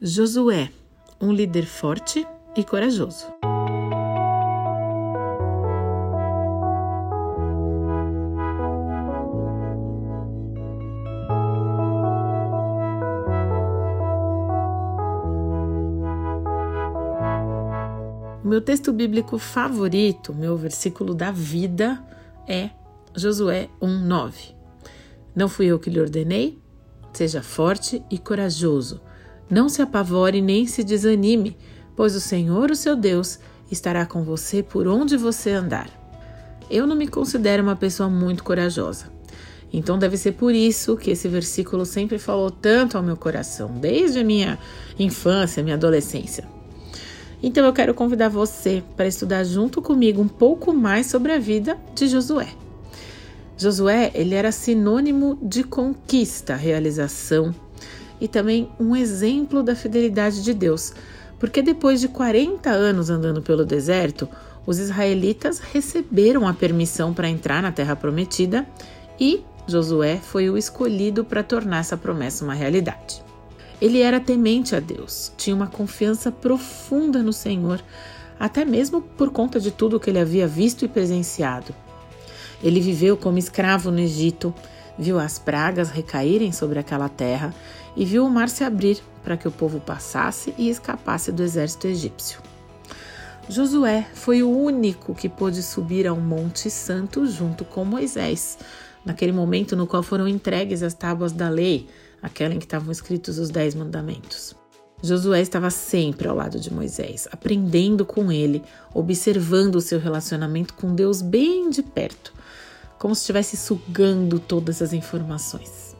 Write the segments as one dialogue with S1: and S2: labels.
S1: Josué, um líder forte e corajoso. O meu texto bíblico favorito, meu versículo da vida, é Josué 1,9. Não fui eu que lhe ordenei? Seja forte e corajoso. Não se apavore nem se desanime, pois o Senhor, o seu Deus, estará com você por onde você andar. Eu não me considero uma pessoa muito corajosa. Então deve ser por isso que esse versículo sempre falou tanto ao meu coração, desde a minha infância, minha adolescência. Então eu quero convidar você para estudar junto comigo um pouco mais sobre a vida de Josué. Josué, ele era sinônimo de conquista, realização, e também um exemplo da fidelidade de Deus, porque depois de 40 anos andando pelo deserto, os israelitas receberam a permissão para entrar na terra prometida e Josué foi o escolhido para tornar essa promessa uma realidade. Ele era temente a Deus, tinha uma confiança profunda no Senhor, até mesmo por conta de tudo que ele havia visto e presenciado. Ele viveu como escravo no Egito, viu as pragas recaírem sobre aquela terra e viu o mar se abrir para que o povo passasse e escapasse do exército egípcio. Josué foi o único que pôde subir ao Monte Santo junto com Moisés, naquele momento no qual foram entregues as tábuas da lei, aquela em que estavam escritos os Dez Mandamentos. Josué estava sempre ao lado de Moisés, aprendendo com ele, observando o seu relacionamento com Deus bem de perto como se estivesse sugando todas as informações.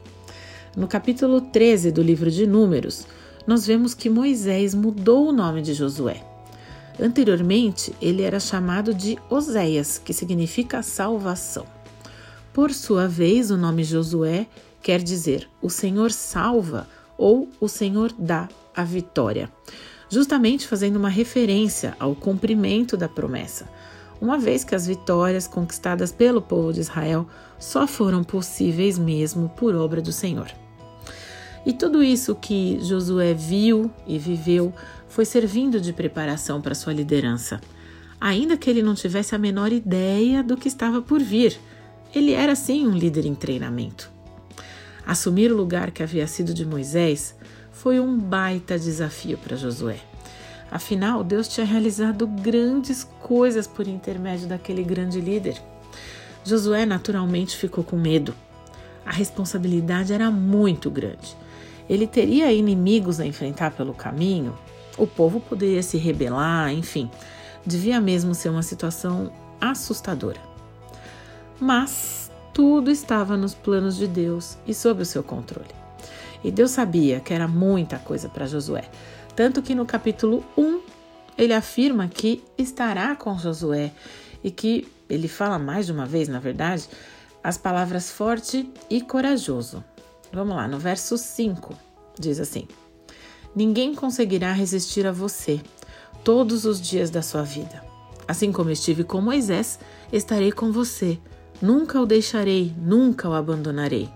S1: No capítulo 13 do livro de Números, nós vemos que Moisés mudou o nome de Josué. Anteriormente, ele era chamado de Oséias, que significa salvação. Por sua vez, o nome Josué quer dizer o Senhor salva ou o Senhor dá a vitória, justamente fazendo uma referência ao cumprimento da promessa, uma vez que as vitórias conquistadas pelo povo de Israel só foram possíveis mesmo por obra do Senhor. E tudo isso que Josué viu e viveu foi servindo de preparação para sua liderança. Ainda que ele não tivesse a menor ideia do que estava por vir, ele era sim um líder em treinamento. Assumir o lugar que havia sido de Moisés foi um baita desafio para Josué. Afinal, Deus tinha realizado grandes coisas por intermédio daquele grande líder. Josué naturalmente ficou com medo. A responsabilidade era muito grande. Ele teria inimigos a enfrentar pelo caminho, o povo poderia se rebelar, enfim, devia mesmo ser uma situação assustadora. Mas tudo estava nos planos de Deus e sob o seu controle. E Deus sabia que era muita coisa para Josué, tanto que no capítulo 1 ele afirma que estará com Josué e que ele fala mais de uma vez, na verdade, as palavras forte e corajoso. Vamos lá, no verso 5 diz assim: Ninguém conseguirá resistir a você todos os dias da sua vida. Assim como estive com Moisés, estarei com você. Nunca o deixarei, nunca o abandonarei.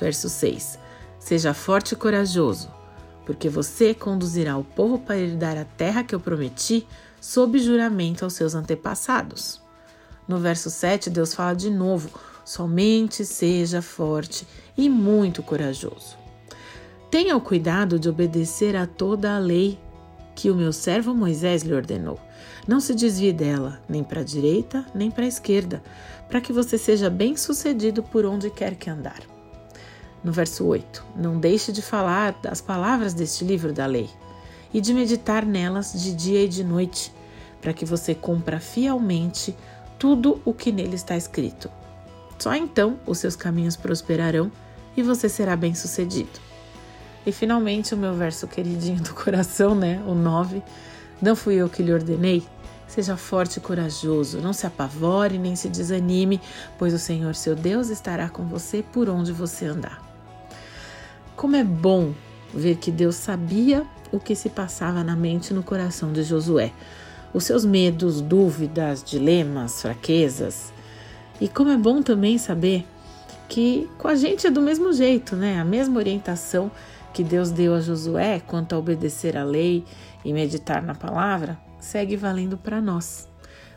S1: Verso 6: Seja forte e corajoso porque você conduzirá o povo para herdar a terra que eu prometi sob juramento aos seus antepassados. No verso 7, Deus fala de novo: somente seja forte e muito corajoso. Tenha o cuidado de obedecer a toda a lei que o meu servo Moisés lhe ordenou. Não se desvie dela, nem para a direita, nem para a esquerda, para que você seja bem-sucedido por onde quer que andar no verso 8: Não deixe de falar das palavras deste livro da lei e de meditar nelas de dia e de noite, para que você cumpra fielmente tudo o que nele está escrito. Só então os seus caminhos prosperarão e você será bem-sucedido. E finalmente o meu verso queridinho do coração, né? O 9. Não fui eu que lhe ordenei? Seja forte e corajoso, não se apavore nem se desanime, pois o Senhor seu Deus estará com você por onde você andar. Como é bom ver que Deus sabia o que se passava na mente e no coração de Josué, os seus medos, dúvidas, dilemas, fraquezas. E como é bom também saber que com a gente é do mesmo jeito, né? A mesma orientação que Deus deu a Josué quanto a obedecer à lei e meditar na palavra segue valendo para nós,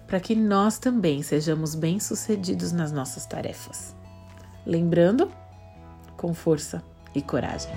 S1: para que nós também sejamos bem-sucedidos nas nossas tarefas. Lembrando, com força e coragem.